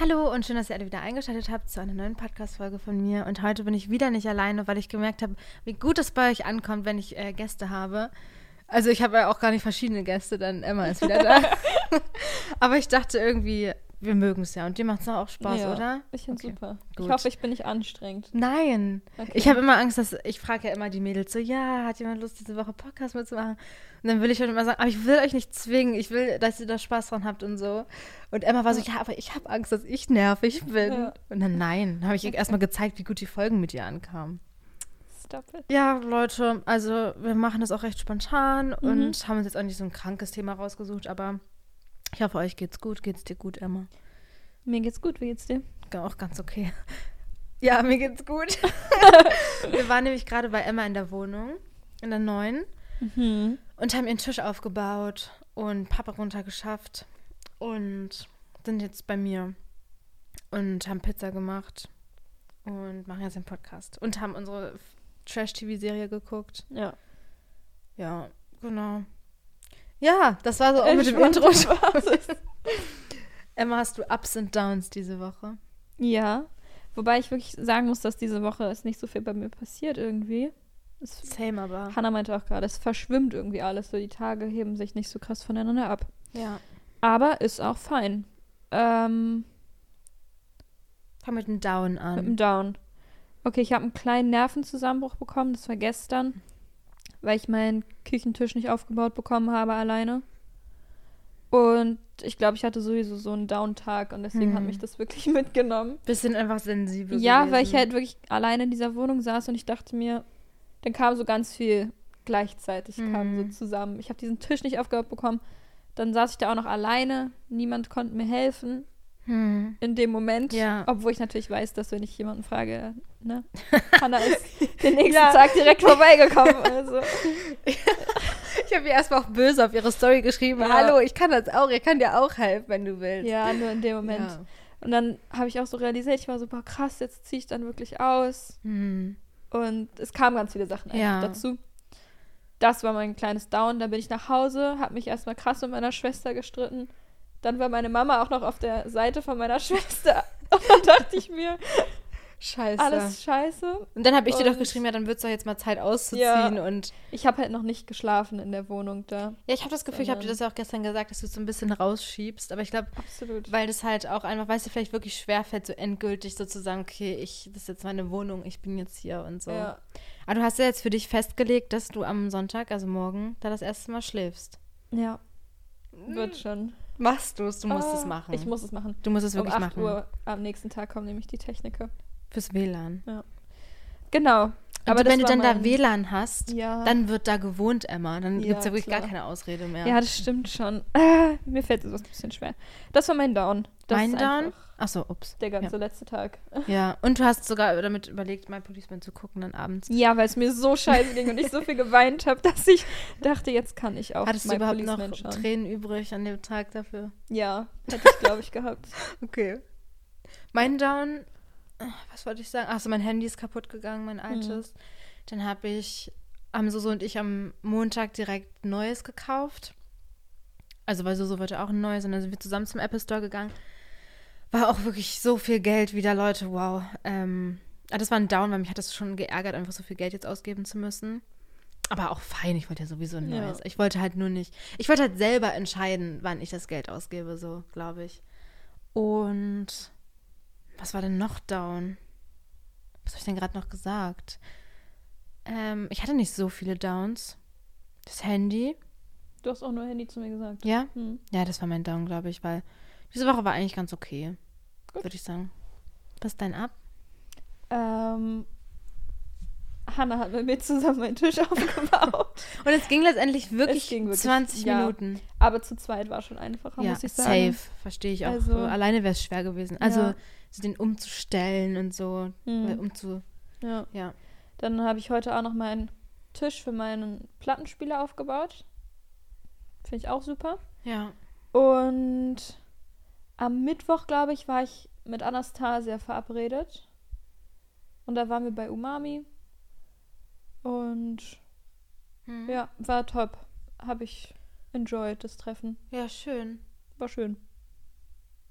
Hallo und schön, dass ihr alle wieder eingeschaltet habt zu einer neuen Podcast-Folge von mir. Und heute bin ich wieder nicht alleine, weil ich gemerkt habe, wie gut es bei euch ankommt, wenn ich äh, Gäste habe. Also ich habe ja auch gar nicht verschiedene Gäste, dann Emma ist wieder da. Aber ich dachte irgendwie, wir mögen es ja und dir macht es auch Spaß, Ja, oder? Ich finde Okay, super. gut. Ich hoffe, ich bin nicht anstrengend. Nein. Okay. Ich habe immer Angst, dass ich frage ja immer die Mädels so, ja, hat jemand Lust, diese Woche Podcast mitzumachen? Und dann will ich schon immer sagen, aber ich will euch nicht zwingen, ich will, dass ihr da Spaß dran habt und so. Und Emma war so, ja, aber ich habe Angst, dass ich nervig bin. Ja. Und dann nein, dann habe ich ihr erstmal gezeigt, wie gut die Folgen mit ihr ankamen. Stop it. Ja, Leute, also wir machen das auch recht spontan Mhm. und haben uns jetzt auch nicht so ein krankes Thema rausgesucht, aber ich hoffe, euch geht's gut. Geht's dir gut, Emma? Mir geht's gut, wie geht's dir? Auch ganz okay. Ja, mir geht's gut. wir waren nämlich gerade bei Emma in der Wohnung, in der neuen, Mhm. und haben ihren Tisch aufgebaut und Papa runtergeschafft und sind jetzt bei mir und haben Pizza gemacht und machen jetzt den Podcast und haben unsere Trash-TV-Serie geguckt. Ja. Ja, genau. Ja, das war so auch mit dem Intro. Emma, hast du Ups und Downs diese Woche? Ja. Wobei ich wirklich sagen muss, dass diese Woche ist nicht so viel bei mir passiert irgendwie. Es, Same aber. Hannah meinte auch gerade, es verschwimmt irgendwie alles. So die Tage heben sich nicht so krass voneinander ab. Ja. Aber ist auch fein. Ähm, Fang mit dem Down mit an. dem Down. Okay, ich habe einen kleinen Nervenzusammenbruch bekommen. Das war gestern, weil ich meinen Küchentisch nicht aufgebaut bekommen habe alleine. Und ich glaube, ich hatte sowieso so einen Down-Tag und deswegen hat Hm. mich das wirklich mitgenommen. Bisschen einfach sensibel. Ja, gewesen. weil ich halt wirklich alleine in dieser Wohnung saß und ich dachte mir, dann kam so ganz viel gleichzeitig kam so Mhm. zusammen. Ich habe diesen Tisch nicht aufgebaut bekommen. Dann saß ich da auch noch alleine. Niemand konnte mir helfen Hm. in dem Moment. Ja. Obwohl ich natürlich weiß, dass wenn ich jemanden frage, ne, Hanna ist den nächsten Ja. Tag direkt vorbeigekommen. Also. Ich habe ihr erstmal auch böse auf ihre Story geschrieben. Ja. Hallo, ich kann das auch. Ich kann dir auch helfen, wenn du willst. Ja, nur in dem Moment. Ja. Und dann habe ich auch so realisiert, ich war so, boah, krass, jetzt ziehe ich dann wirklich aus. Hm. Und es kamen ganz viele Sachen einfach Ja. dazu. Das war mein kleines Down. Dann bin ich nach Hause, habe mich erstmal krass mit meiner Schwester gestritten. Dann war meine Mama auch noch auf der Seite von meiner Schwester. Und dann dachte ich mir, Scheiße. alles scheiße. und dann habe ich dir doch Und- geschrieben, ja, dann wird es doch jetzt mal Zeit auszuziehen. Ja. Und Ich habe halt noch nicht geschlafen in der Wohnung da. ja, ich habe das Gefühl, ich habe dir das ja auch gestern gesagt, dass du es so ein bisschen rausschiebst. Aber ich glaube, weil das halt auch einfach, weißt du, vielleicht wirklich schwerfällt, so endgültig sozusagen, okay, ich, das ist jetzt meine Wohnung, ich bin jetzt hier und so. Ja. Aber du hast ja jetzt für dich festgelegt, dass du am Sonntag, also morgen, da das erste Mal schläfst. ja. Wird schon. Machst du es, du musst Ah, es machen. Ich muss es machen. du musst es Um wirklich 8 machen. Uhr am nächsten Tag kommen nämlich die Techniker. Fürs WLAN. Genau. Aber das wenn du dann da mein- WLAN hast, Ja. dann wird da gewohnt, Emma. Dann Ja, gibt es ja wirklich gar klar. keine Ausrede mehr. Ja, das stimmt schon. Ah, mir fällt das ein bisschen schwer. Das war mein Down. Das mein Down? Achso, ups. Der ganze letzte Tag. Ja, und du hast sogar damit überlegt, My Policeman zu gucken dann abends. Ja, weil es mir so scheiße ging und ich so viel geweint habe, dass ich dachte, jetzt kann ich auch Hattest du überhaupt noch Policeman schauen. Tränen übrig an dem Tag dafür? Ja, hätte ich, glaube ich, gehabt. Okay. Mein Down, was wollte ich sagen? Achso, mein Handy ist kaputt gegangen, mein altes. Dann habe ich, haben Soso und ich am Montag direkt Neues gekauft. Also, weil Soso wollte auch ein neues und dann sind wir zusammen zum Apple Store gegangen. War auch wirklich so viel Geld wieder, Leute, wow. Ähm, ah, das war ein Down, weil mich hat das schon geärgert, einfach so viel Geld jetzt ausgeben zu müssen. Aber auch fein, ich wollte ja sowieso ein Ja. neues. Ich wollte halt nur nicht, ich wollte halt selber entscheiden, wann ich das Geld ausgebe, so, glaube ich. Und was war denn noch down? Was habe ich denn gerade noch gesagt? Ähm, ich hatte nicht so viele Downs. Das Handy, Du hast auch nur Handy zu mir gesagt. ja? Hm. Ja, das war mein Down, glaube ich, weil diese Woche war eigentlich ganz okay, würde ich sagen. Was ist dein Ab? Ähm, Hanna hat mit mir zusammen meinen Tisch aufgebaut. Und es ging letztendlich wirklich, ging wirklich, 20 ja. Minuten. Aber zu zweit war schon einfacher, Ja, muss ich sagen. safe, verstehe ich auch. Also- so, alleine wäre es schwer gewesen. Also, Ja. So den umzustellen und so, Hm. weil umzu, Ja. ja. Dann habe ich heute auch noch meinen Tisch für meinen Plattenspieler aufgebaut. Finde ich auch super. Ja. Und am Mittwoch, glaube ich, war ich mit Anastasia verabredet. Und da waren wir bei Umami. Und Hm. ja, war top. Habe ich enjoyed, das Treffen. Ja, schön. War schön.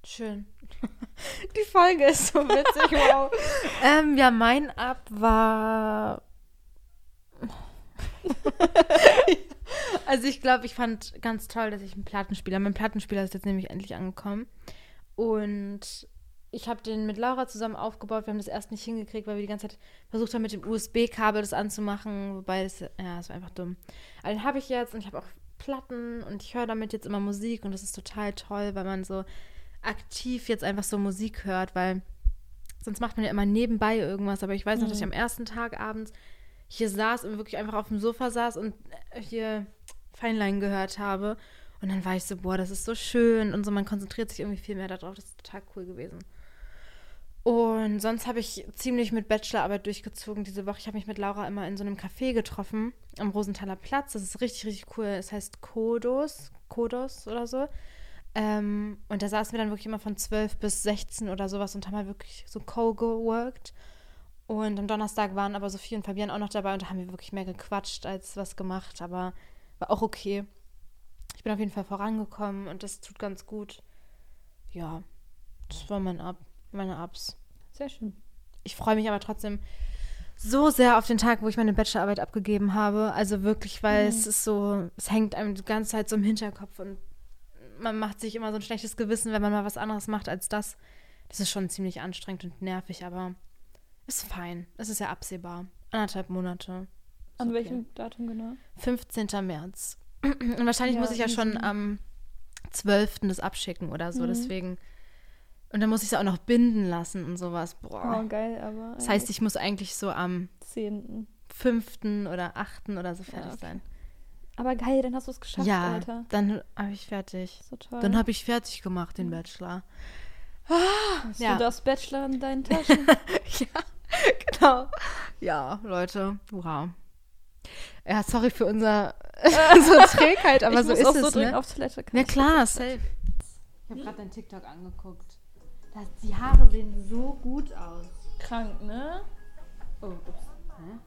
Schön. Die Folge ist so witzig, wow. ähm, ja, mein Ab war. also ich glaube, ich fand ganz toll, dass ich einen Plattenspieler. Mein Plattenspieler ist jetzt nämlich endlich angekommen. Und ich habe den mit Laura zusammen aufgebaut. Wir haben das erst nicht hingekriegt, weil wir die ganze Zeit versucht haben, mit dem USB-Kabel das anzumachen. Wobei das, ja, das war einfach dumm. Aber den habe ich jetzt und ich habe auch Platten und ich höre damit jetzt immer Musik und das ist total toll, weil man so aktiv jetzt einfach so Musik hört, weil sonst macht man ja immer nebenbei irgendwas. Aber ich weiß noch, dass ich Mhm. am ersten Tag abends hier saß und wirklich einfach auf dem Sofa saß und hier Feinlein gehört habe. Und dann war ich so, boah, das ist so schön und so, man konzentriert sich irgendwie viel mehr darauf. Das ist total cool gewesen. Und sonst habe ich ziemlich mit Bachelorarbeit durchgezogen diese Woche. Ich habe mich mit Laura immer in so einem Café getroffen am Rosenthaler Platz. Das ist richtig, richtig cool. Es heißt Kodos, Kodos oder so. Ähm, und da saßen wir dann wirklich immer von 12 bis 16 oder sowas und haben halt wirklich so co-geworkt. Und am Donnerstag waren aber Sophie und Fabian auch noch dabei und da haben wir wirklich mehr gequatscht als was gemacht, aber war auch okay. Ich bin auf jeden Fall vorangekommen und das tut ganz gut. Ja, das war mein Ab, meine Ups. Sehr schön. Ich freue mich aber trotzdem so sehr auf den Tag, wo ich meine Bachelorarbeit abgegeben habe. Also wirklich, weil Mhm. es ist so, es hängt einem die ganze Zeit so im Hinterkopf und man macht sich immer so ein schlechtes Gewissen, wenn man mal was anderes macht als das. Das ist schon ziemlich anstrengend und nervig, aber ist fein. Es ist ja absehbar. Anderthalb Monate. Ist An okay. welchem Datum genau? 15. März. Und wahrscheinlich Ja, muss ich ja schon am 12. das abschicken oder so. Mhm. Deswegen. Und dann muss ich es auch noch binden lassen und sowas. Boah. Oh, geil, aber. Das heißt, ich muss eigentlich so am 10. 5. oder 8. oder so fertig okay. sein. Aber geil, dann hast du es geschafft, ja, Alter. dann habe ich fertig. So toll. Dann habe ich fertig gemacht, den Bachelor. Hast ja. du das Bachelor in deinen Taschen? ja, genau. Ja, Leute, wow. Ja, sorry für unser so Trägheit, aber ich so muss ist auch es, so ne? auf Toilette. Kann Ja ich klar, safe. Ich habe gerade dein TikTok angeguckt. Das, die Haare sehen so gut aus. Krank, ne? Oh, ups. Hä?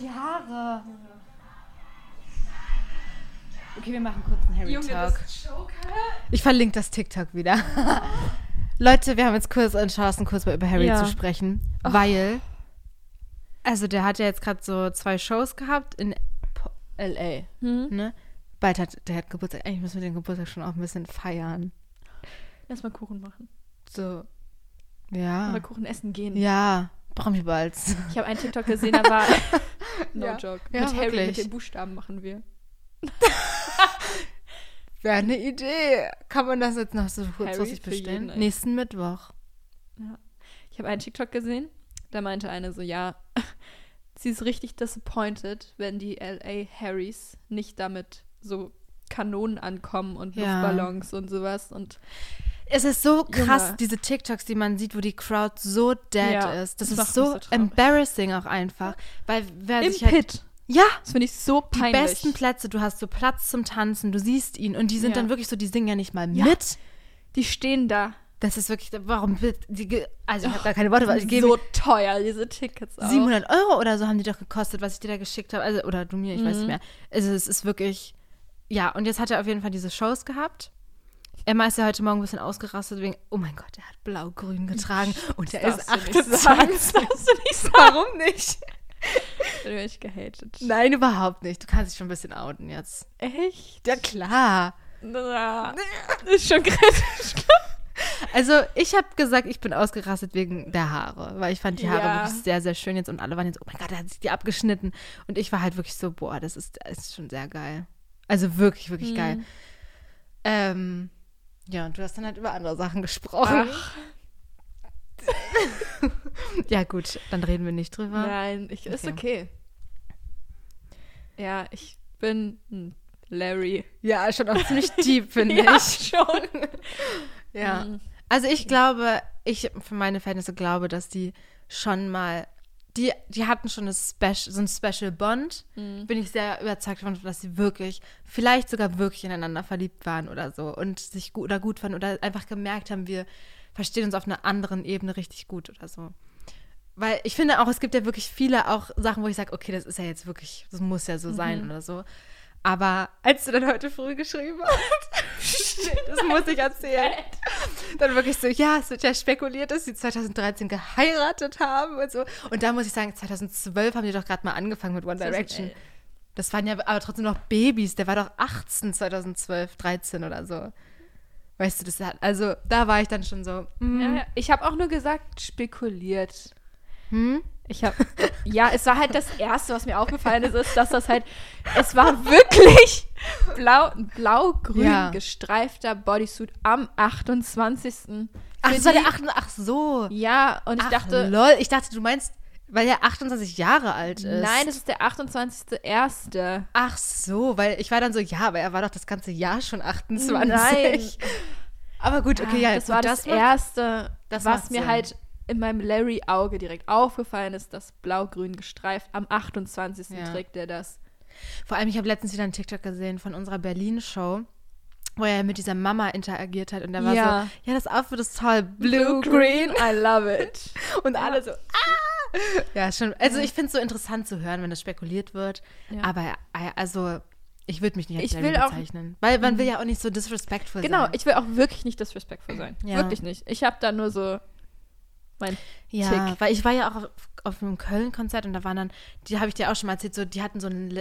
Die Haare. Okay, wir machen kurz einen Harry Talk. Ich verlinke das TikTok wieder. Leute, wir haben jetzt kurz entschlossen, kurz mal über Harry Ja. zu sprechen, weil also der hat ja jetzt gerade so zwei Shows gehabt in LA, Hm? ne? Bald hat der hat Geburtstag. Eigentlich müssen wir den Geburtstag schon auch ein bisschen feiern. Lass mal Kuchen machen. So ja. Oder Kuchen essen gehen. Ja, Brombeerballs. Ich habe einen TikTok gesehen, da war. no Ja. joke. Ja, mit Harry, wirklich. mit den Buchstaben machen wir. Wäre eine Idee. Kann man das jetzt noch so kurzfristig bestellen? Nächsten Mittwoch. Ich habe einen TikTok gesehen, da meinte eine so, ja, sie ist richtig disappointed, wenn die LA Harrys nicht damit so Kanonen ankommen und Ja. Luftballons und sowas. Und Es ist so krass, Junge. diese TikToks, die man sieht, wo die Crowd so dead Ja, ist. Das, das ist so, so embarrassing auch einfach. Weil wer im sich halt. Pit. Ja, Das finde ich so die peinlich. besten Plätze. Du hast so Platz zum Tanzen, du siehst ihn und die sind Ja. dann wirklich so, die singen ja nicht mal Ja. mit. die stehen da. Das ist wirklich, warum wird die, also ich habe da keine Worte, weil ich gebe so teuer, diese Tickets auch. 700 Euro oder so haben die doch gekostet, was ich dir da geschickt habe. Also, oder du mir, ich weiß Mhm. nicht mehr. Also, es ist wirklich, ja, und jetzt hat er auf jeden Fall diese Shows gehabt. Emma ist ja heute Morgen ein bisschen ausgerastet wegen, oh mein Gott, er hat blau-grün getragen und er ist darfst du nicht sagen. 28. Das darfst du nicht sagen. Warum nicht? Werde ich gehatet. Nein, überhaupt nicht. Du kannst dich schon ein bisschen outen jetzt. Echt? Ja, klar. Ja. Ist schon kritisch. Also, ich habe gesagt, ich bin ausgerastet wegen der Haare, weil ich fand die Haare Ja. wirklich sehr, sehr schön jetzt und alle waren jetzt, oh mein Gott, er hat sich die abgeschnitten. Und ich war halt wirklich so, boah, das ist, das ist schon sehr geil. Also wirklich, wirklich geil. Mhm. Ähm, ja, und du hast dann halt über andere Sachen gesprochen. Ach, Ja, gut, dann reden wir nicht drüber. nein, ich, ist Okay. Ja, ich bin ein Larry. Ja, schon auch ziemlich deep, finde Ja, ich. schon. Ja. Mhm. Also ich glaube, ich für meine Verhältnisse glaube, dass die schon mal, die, die hatten schon eine Spec so ein Special Bond. Mhm. Bin ich sehr überzeugt davon, dass sie wirklich, vielleicht sogar wirklich ineinander verliebt waren oder so und sich gut oder gut fanden oder einfach gemerkt haben, wir verstehen uns auf einer anderen Ebene richtig gut oder so. Weil ich finde auch, es gibt ja wirklich viele auch Sachen, wo ich sage, okay, das ist ja jetzt wirklich, das muss ja so sein Mhm. oder so. Aber als du dann heute früh geschrieben hast, das muss ich erzählen, dann wirklich so, ja, es wird ja spekuliert, dass sie 2013 geheiratet haben und so. Und da muss ich sagen, 2012 haben die doch gerade mal angefangen mit One Direction. Das waren ja aber trotzdem noch Babys. Der war doch 18 2012, 13 oder so. Weißt du, das hat, also da war ich dann schon so. Mm, ja. Ich habe auch nur gesagt, spekuliert. Hm? Ich habe, ja, es war halt das Erste, was mir aufgefallen ist, ist, dass das halt, es war wirklich blau, blau-grün Ja. gestreifter Bodysuit am 28. Ach, das war der 8. Ach so. Ja, und ich Ach, dachte, lol. Ich dachte, du meinst, weil er 28 Jahre alt ist. nein, das ist der 28.1. Ach so, weil ich war dann so, ja, aber er war doch das ganze Jahr schon 28. Nein. Aber gut, okay, ja, das war das, macht- Erste, das was mir Sinn. halt in meinem Larry-Auge direkt aufgefallen ist, das blau-grün gestreift. Am 28. Ja. trägt er das. Vor allem, ich habe letztens wieder einen TikTok gesehen von unserer Berlin-Show, wo er mit dieser Mama interagiert hat und da war Ja. so, ja, das Outfit ist toll, Blue, blue, green, I love it. und Ja. alle so, ah! Ja, schon, also ich finde es so interessant zu hören, wenn das spekuliert wird, Ja. aber äh, also ich würde mich nicht als Ich Larry will auch- bezeichnen, weil man will ja auch nicht so disrespectful Genau, sein. ich will auch wirklich nicht disrespectful sein. Ja. Wirklich nicht. Ich habe da nur so mein Ja, Tick. weil ich war ja auch auf, auf einem Köln-Konzert und da waren dann, die habe ich dir auch schon mal erzählt, so, die hatten so einen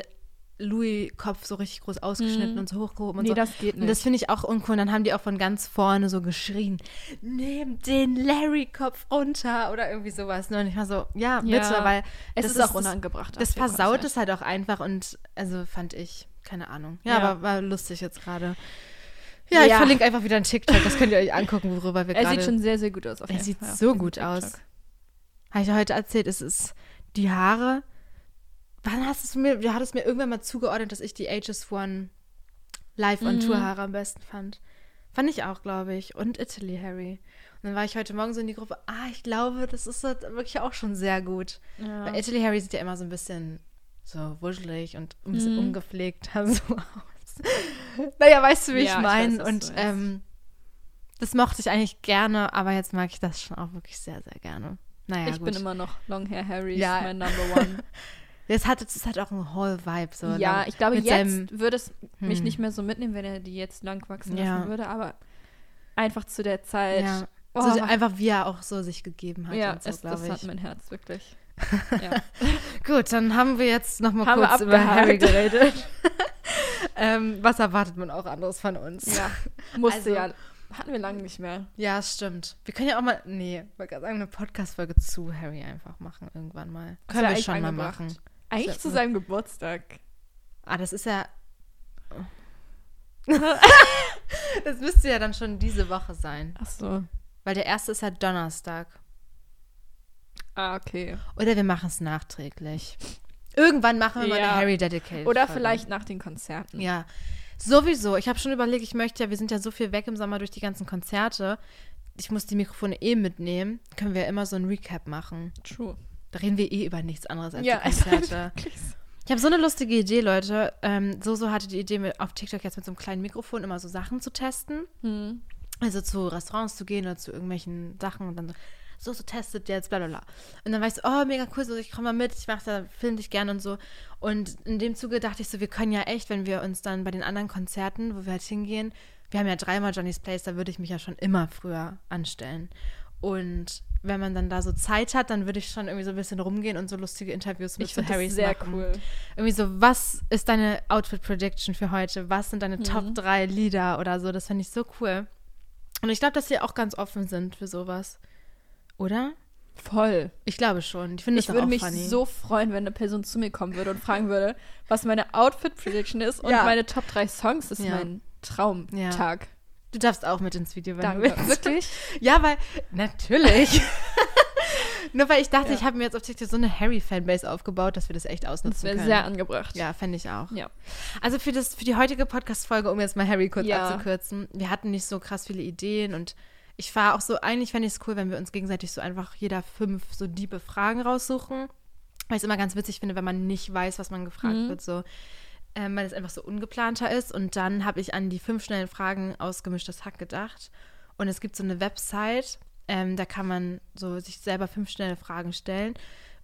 Louis-Kopf so richtig groß ausgeschnitten Mhm. und so hochgehoben und Nee, so. das geht Und nicht. das finde ich auch uncool. Und dann haben die auch von ganz vorne so geschrien, nehmt den Larry-Kopf runter oder irgendwie sowas. Ne? Und ich war so, ja, Ja, bitte, weil es das ist auch das- unangebracht. Das dem versaut es halt auch einfach und also fand ich, keine Ahnung. Ja, Ja. aber war lustig jetzt gerade. Ja, ich Ja. verlinke einfach wieder ein TikTok, das könnt ihr euch angucken, worüber wir Er gerade... sieht schon sehr, sehr gut aus. Auf Er sieht Fall so gut TikTok. aus. Habe ich ja heute erzählt, es ist die Haare. Wann hast du es mir, du hattest mir irgendwann mal zugeordnet, dass ich die Ages One Live on Mhm. Tour Haare am besten fand. Fand ich auch, glaube ich. Und Italy Harry. Und dann war ich heute Morgen so in die Gruppe, ah, ich glaube, das ist halt wirklich auch schon sehr gut. Ja. Weil Italy Harry sieht ja immer so ein bisschen so wuschelig und ein bisschen Mhm. ungepflegt so aus. naja, weißt du, wie Ja, ich ich meine? Und ähm, das mochte ich eigentlich gerne, aber jetzt mag ich das schon auch wirklich sehr, sehr gerne. Naja, ich gut. bin immer noch Long Hair Harry, Ja. ist mein Number One. das hat, das hat auch einen Whole-Vibe. So ja, ich glaube, jetzt seinem- würde es mich Hm. nicht mehr so mitnehmen, wenn er die jetzt lang wachsen Ja. lassen würde, aber einfach zu der Zeit. ja, Oh. so, einfach wie er auch so sich gegeben hat ja, so, es, das glaube hat ich. mein Herz wirklich. Ja. Gut, dann haben wir jetzt noch mal Haben wir kurz über. Harry geredet. Ähm, was erwartet man auch anderes von uns? ja, musste Also- ja. Hatten wir lange nicht mehr. Ja, stimmt. Wir können ja auch mal, nee, ich wollte gerade sagen, eine Podcast-Folge zu Harry einfach machen, irgendwann mal. Ist Können wir schon mal machen. Eigentlich zu seinem Geburtstag. Ah, das ist ja. das müsste ja dann schon diese Woche sein. Ach so. Weil der erste ist ja Donnerstag. Ah, okay. Oder wir machen es nachträglich. Irgendwann machen wir mal Ja. eine Harry Dedicated. Oder Folge. vielleicht nach den Konzerten. Ja. Sowieso. Ich habe schon überlegt, ich möchte ja, wir sind ja so viel weg im Sommer durch die ganzen Konzerte. Ich muss die Mikrofone eh mitnehmen. Können wir immer so ein Recap machen. True. Da reden wir eh über nichts anderes als Ja, die halt Konzerte. so. Ich habe so eine lustige Idee, Leute. Ähm, Soso hatte die Idee, mit, auf TikTok jetzt mit so einem kleinen Mikrofon immer so Sachen zu testen. Hm. Also zu Restaurants zu gehen oder zu irgendwelchen Sachen und dann so, so, so testet jetzt, bla bla bla. Und dann war ich so, oh, mega cool, so, ich komme mal mit, ich mache da, film dich gerne und so. Und in dem Zuge dachte ich so, wir können ja echt, wenn wir uns dann bei den anderen Konzerten, wo wir halt hingehen, wir haben ja dreimal Johnny's Place, da würde ich mich ja schon immer früher anstellen. Und wenn man dann da so Zeit hat, dann würde ich schon irgendwie so ein bisschen rumgehen und so lustige Interviews mit Ich so Harrys das sehr machen. cool. Irgendwie so, was ist deine Outfit Prediction für heute? Was sind deine Mhm. Top 3 Lieder oder so? Das finde ich so cool. Und ich glaube, dass wir auch ganz offen sind für sowas. Oder? Voll. Ich glaube schon. Ich finde Ich würde mich funny. so freuen, wenn eine Person zu mir kommen würde und fragen würde, was meine Outfit-Prediction ist und Ja. meine Top 3 Songs. Das ist Ja. mein Traumtag. Du darfst auch mit ins Video, wenn Danke. du willst. Wirklich? Ja, weil, natürlich. Nur weil ich dachte, Ja. ich habe mir jetzt auf TikTok so eine Harry-Fanbase aufgebaut, dass wir das echt Das ausnutzen wäre können. sehr angebracht. ja, fände ich auch. Ja. Also für, das, für die heutige Podcast-Folge, um jetzt mal Harry kurz Ja. abzukürzen, wir hatten nicht so krass viele Ideen und ich war auch so, eigentlich fände ich es cool, wenn wir uns gegenseitig so einfach jeder fünf so diebe Fragen raussuchen. Weil ich es immer ganz witzig finde, wenn man nicht weiß, was man gefragt Mhm. wird, so. Ähm, weil es einfach so ungeplanter ist. Und dann habe ich an die fünf schnellen Fragen aus Gemischtes Hack gedacht. Und es gibt so eine Website, ähm, da kann man so sich selber fünf schnelle Fragen stellen.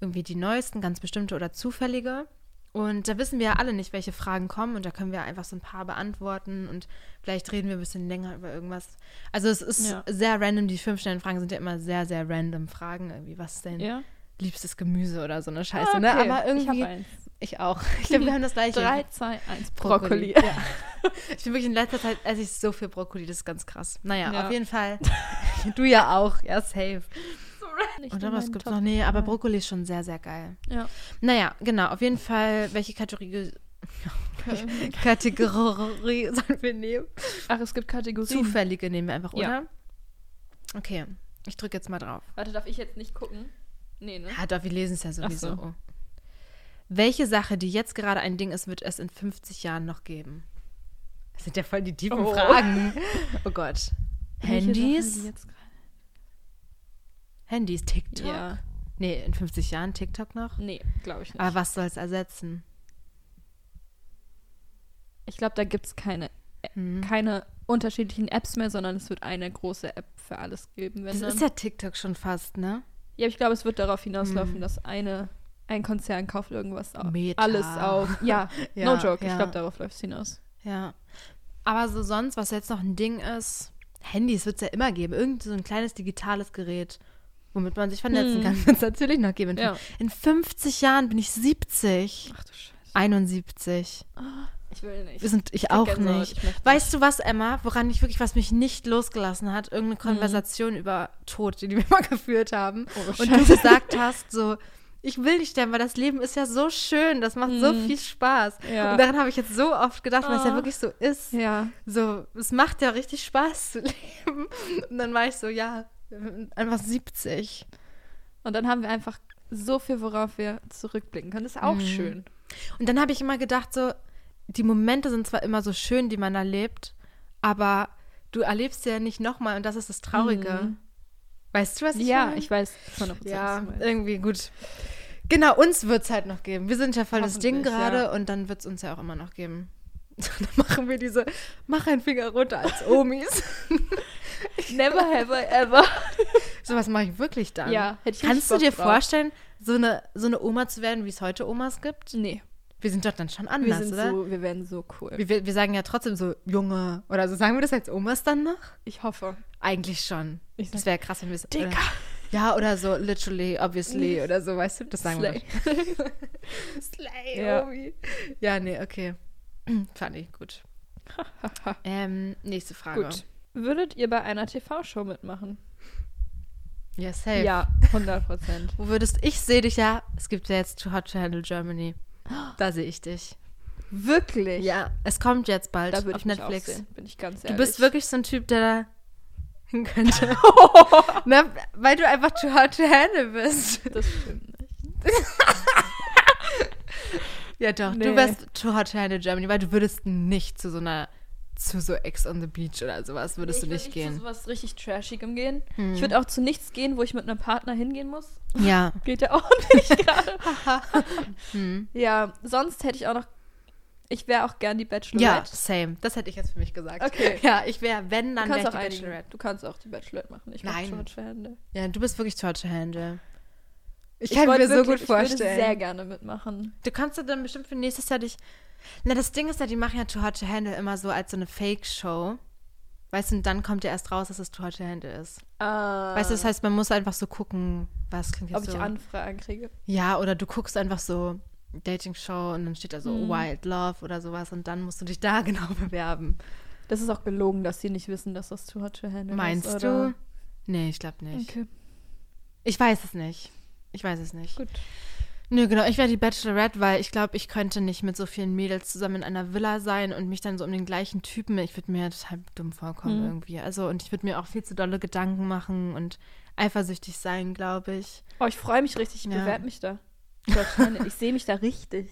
Irgendwie die neuesten, ganz bestimmte oder zufällige. Und da wissen wir ja alle nicht, welche Fragen kommen und da können wir einfach so ein paar beantworten und vielleicht reden wir ein bisschen länger über irgendwas. Also es ist Ja. sehr random, die fünf Fragen sind ja immer sehr, sehr random Fragen, irgendwie, was ist dein Ja. liebstes Gemüse oder so eine Scheiße, Ah, ne? okay. Aber irgendwie, Ich eins. ich auch. Ich glaube, wir haben das gleiche. 3, 2, 1. Brokkoli. Ja. Ich bin wirklich in letzter Zeit esse ich so viel Brokkoli, das ist ganz krass. Naja, Ja. auf jeden Fall. du ja auch, ja, safe. Nicht Oder was gibt's Top noch? Nee, aber. Brokkoli ist schon sehr, sehr geil. Ja. Naja, genau, auf jeden Fall, welche Kategorie, Kategorie sollen wir nehmen? Ach, es gibt Kategorien. Zufällige nehmen wir einfach, Ja. oder? Okay, ich drücke jetzt mal drauf. Warte, darf ich jetzt nicht gucken? Nee, ne? Ja, doch, wir lesen es ja sowieso. so. Welche Sache, die jetzt gerade ein Ding ist, wird es in 50 Jahren noch geben? Das sind ja voll die tiefen Oh. Fragen. Oh Gott. Handys? Sache, Handys, TikTok? Ja. Nee, in 50 Jahren TikTok noch? Nee, glaube ich nicht. Aber was soll es ersetzen? ich glaube, da gibt es keine, Hm. keine unterschiedlichen Apps mehr, sondern es wird eine große App für alles geben. Wenn Das dann. ist ja TikTok schon fast, ne? ja, ich glaube, es wird darauf hinauslaufen, Hm. dass eine, ein Konzern kauft irgendwas auf. Meta. Alles auf. Ja, Ja, no joke. ja. Ich glaube, darauf läuft es hinaus. Ja. Aber so sonst, was jetzt noch ein Ding ist, Handys wird es ja immer geben. Irgend so ein kleines digitales Gerät, womit man sich vernetzen Hm. kann, wird es natürlich noch geben. In, Ja. in 50 Jahren bin ich 70. Ach du Scheiße. 71. Ich will nicht. Wir sind, ich krieg auch nicht. ich Weißt du was, Emma, woran ich wirklich, was mich nicht losgelassen hat? Irgendeine Konversation über Tod, die wir mal geführt haben. Oh, und du gesagt hast, so, ich will nicht sterben, weil das Leben ist ja so schön, das macht so Mhm. viel Spaß. Ja. Und daran habe ich jetzt so oft gedacht, weil es ja Ah. wirklich so ist. Ja. So, es macht ja richtig Spaß zu leben. Und dann war ich so, ja, einfach 70. Und dann haben wir einfach so viel, worauf wir zurückblicken können. Das ist auch Mhm. schön. Und dann habe ich immer gedacht, so, die Momente sind zwar immer so schön, die man erlebt, aber du erlebst sie ja nicht nochmal und das ist das Traurige. Mhm. Weißt du, was ich Ja, meine? ich weiß 100%. Ja, irgendwie gut. Genau, uns wird es halt noch geben. Wir sind ja voll das Ding gerade ja. und dann wird es uns ja auch immer noch geben. dann machen wir diese, mach einen Finger runter als Omis. Never have I ever. Sowas mache ich wirklich dann. Ja, hätte ich Kannst du dir drauf. vorstellen, so eine, so eine Oma zu werden, wie es heute Omas gibt? Nee, Wir sind doch dann schon wir anders, sind oder? so, wir werden so cool. Wir, wir, wir sagen ja trotzdem so Junge oder so. Sagen wir das als Omas dann noch? Ich hoffe. Eigentlich schon. Ich Das wäre krass, wenn wir es. Dicker. oder- Ja, oder so literally, obviously oder so, weißt du? Das sagen Slay. wir. Slay, Ja. Omi. Ja, nee, okay. Fand ich gut. Ähm, nächste Frage. Gut. Würdet ihr bei einer TV-Show mitmachen? Ja, safe. Ja, 100 Prozent. Wo würdest ich sehe dich ja, es gibt ja jetzt Too Hot to Handle Germany. Da sehe ich dich. Wirklich? Ja, es kommt jetzt bald Da würde auf ich mich Netflix. auch sehen, bin ich ganz Du ehrlich. bist wirklich so ein Typ, der da hin könnte. ne, weil du einfach Too Hot to Handle bist. Das stimmt nicht. Ja, doch, Nee. du wärst Too Hot to Handle Germany, weil du würdest nicht zu so einer, zu so Ex on the Beach oder sowas, würdest ich du würd nicht Zu gehen. sowas richtig Trashigem gehen. Hm. Ich würde auch zu nichts gehen, wo ich mit einem Partner hingehen muss. Ja. Geht ja auch nicht gerade. Hm. Ja, sonst hätte ich auch noch. Ich wäre auch gern die Ja, Bachelorette. same. Das hätte ich jetzt für mich gesagt. Okay. Ja, ich wäre, wenn, dann kannst wäre auch ich die einigen. Bachelorette. Du kannst auch die Bachelorette machen. Ich Nein. George Handel. Ja, du bist wirklich to Handle. Ich Ich kann wollt mir so wirklich- gut vorstellen. Ich würde sehr gerne mitmachen. Du kannst dir dann bestimmt für nächstes Jahr dich. Na, das Ding ist ja, die machen ja Too Hot to Handle immer so als so eine Fake-Show. Weißt du, und dann kommt ja erst raus, dass es Too Hot to Handle ist. Weißt du, das heißt, man muss einfach so gucken, was klingt jetzt ob so. ich Anfragen kriege. Ja, oder du guckst einfach so Dating-Show und dann steht da so Mhm. Wild Love oder sowas und dann musst du dich da genau bewerben. Das ist auch gelogen, dass sie nicht wissen, dass das Too Hot to Handle Meinst ist. oder? du? Nee, ich glaube nicht. Okay, Ich weiß es nicht. Ich weiß es nicht. gut. Nö, genau. Ich wäre die Bachelorette, weil ich glaube, ich könnte nicht mit so vielen Mädels zusammen in einer Villa sein und mich dann so um den gleichen Typen. Ich würde mir total dumm vorkommen Mhm. irgendwie. Also, und ich würde mir auch viel zu dolle Gedanken machen und eifersüchtig sein, glaube ich. Oh, ich freue mich richtig. Ich Ja. bewerbe mich da. Ich sehe mich da richtig.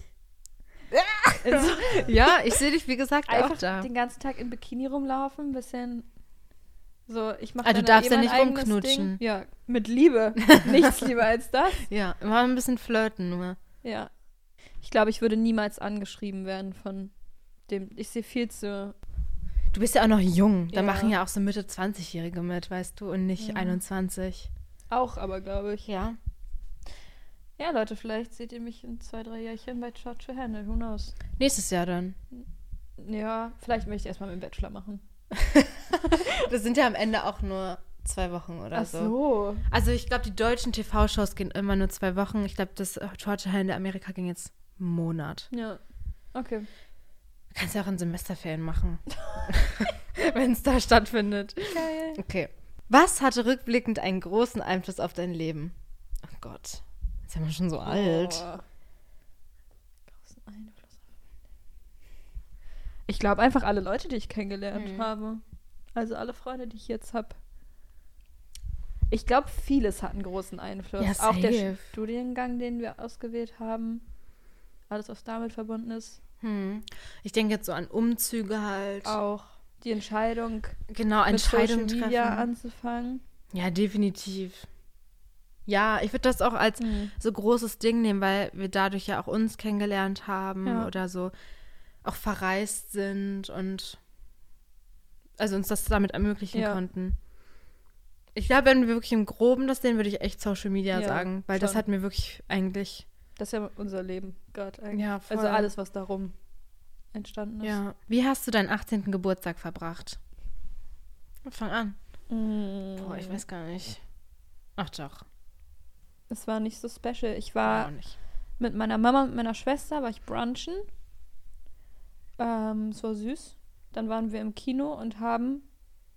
Also, Ja, ich sehe dich, wie gesagt, auch einfach da. den ganzen Tag im Bikini rumlaufen, ein bisschen so, ich mache Ah, du darfst eh ja nicht rumknutschen. Ding. Ja, mit Liebe. Nichts lieber als das. Ja, immer ein bisschen flirten nur. Ja. Ich glaube, ich würde niemals angeschrieben werden von dem. Ich sehe viel zu. Du bist ja auch noch jung. Da Ja. machen ja auch so Mitte 20-Jährige mit, weißt du, und nicht Ja. 21. Auch, aber glaube ich. Ja. Ja, Leute, vielleicht seht ihr mich in zwei, drei Jährchen bei to Handle. Who knows? Nächstes Jahr dann. Ja, vielleicht möchte ich erstmal meinen Bachelor machen. Das sind ja am Ende auch nur zwei Wochen oder Ach so. so. Also ich glaube, die deutschen TV-Shows gehen immer nur zwei Wochen. Ich glaube, das Georgia in der Amerika ging jetzt einen Monat. Ja. Okay. Du kannst ja auch in Semesterferien machen. Wenn es da stattfindet. Geil. Okay. Was hatte rückblickend einen großen Einfluss auf dein Leben? Oh Gott. Jetzt sind wir schon so alt. Boah. Großen Einfluss auf mein Leben. Ich glaube einfach alle Leute, die ich kennengelernt Mhm. habe. Also alle Freunde, die ich jetzt habe. Ich glaube, vieles hat einen großen Einfluss. Ja, Auch der. Studiengang, den wir ausgewählt haben. Alles, was damit verbunden ist. Hm. Ich denke jetzt so an Umzüge halt. Auch die Entscheidung, Genau, mit Social Entscheidungen Media treffen. anzufangen. Ja, definitiv. Ja, ich würde das auch als so großes Ding nehmen, weil wir dadurch ja auch uns kennengelernt haben Ja. oder so auch verreist sind und also uns das damit ermöglichen Ja. konnten. Ich glaube, wenn wir wirklich im Groben das sehen, würde ich echt Social Media Ja, sagen, weil das schon. hat mir wirklich eigentlich Das ist ja unser Leben gerade eigentlich. ja voll. Also alles, was darum entstanden ist. Ja. Wie hast du deinen 18. Geburtstag verbracht? Fang an. Mm. Boah, ich weiß gar nicht. Ach doch. Es war nicht so special. Ich war nicht. mit meiner Mama und meiner Schwester, war ich brunchen. Ähm, es war süß. Dann waren wir im Kino und haben,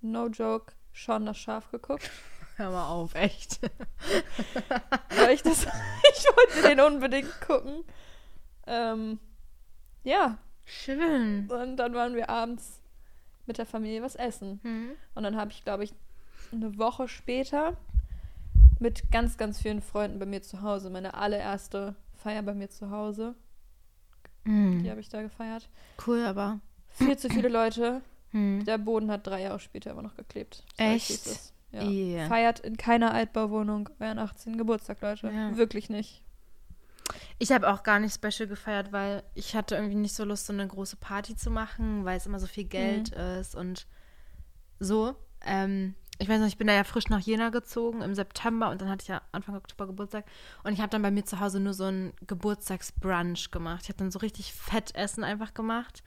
no joke, schon das Schaf geguckt. Hör mal auf, echt. Weil ich das, ich wollte den unbedingt gucken. Ähm, ja, Schön. und dann waren wir abends mit der Familie was essen. Hm. Und dann habe ich, glaube ich, eine Woche später mit ganz, ganz vielen Freunden bei mir zu Hause, meine allererste Feier bei mir zu Hause, die Hm. habe ich da gefeiert. Cool, aber. Viel zu viele Leute. Hm. Der Boden hat drei Jahre später immer noch geklebt. Echt? Ja. Yeah. Feiert in keiner Altbauwohnung euren 18. Geburtstag, Leute. Ja. Wirklich nicht. Ich habe auch gar nicht Special gefeiert, weil ich hatte irgendwie nicht so Lust, so eine große Party zu machen, weil es immer so viel Geld ist und so. Ähm, ich weiß noch, ich bin da ja frisch nach Jena gezogen im September und dann hatte ich ja Anfang Oktober Geburtstag und ich habe dann bei mir zu Hause nur so einen Geburtstagsbrunch gemacht. Ich habe dann so richtig Fettessen einfach gemacht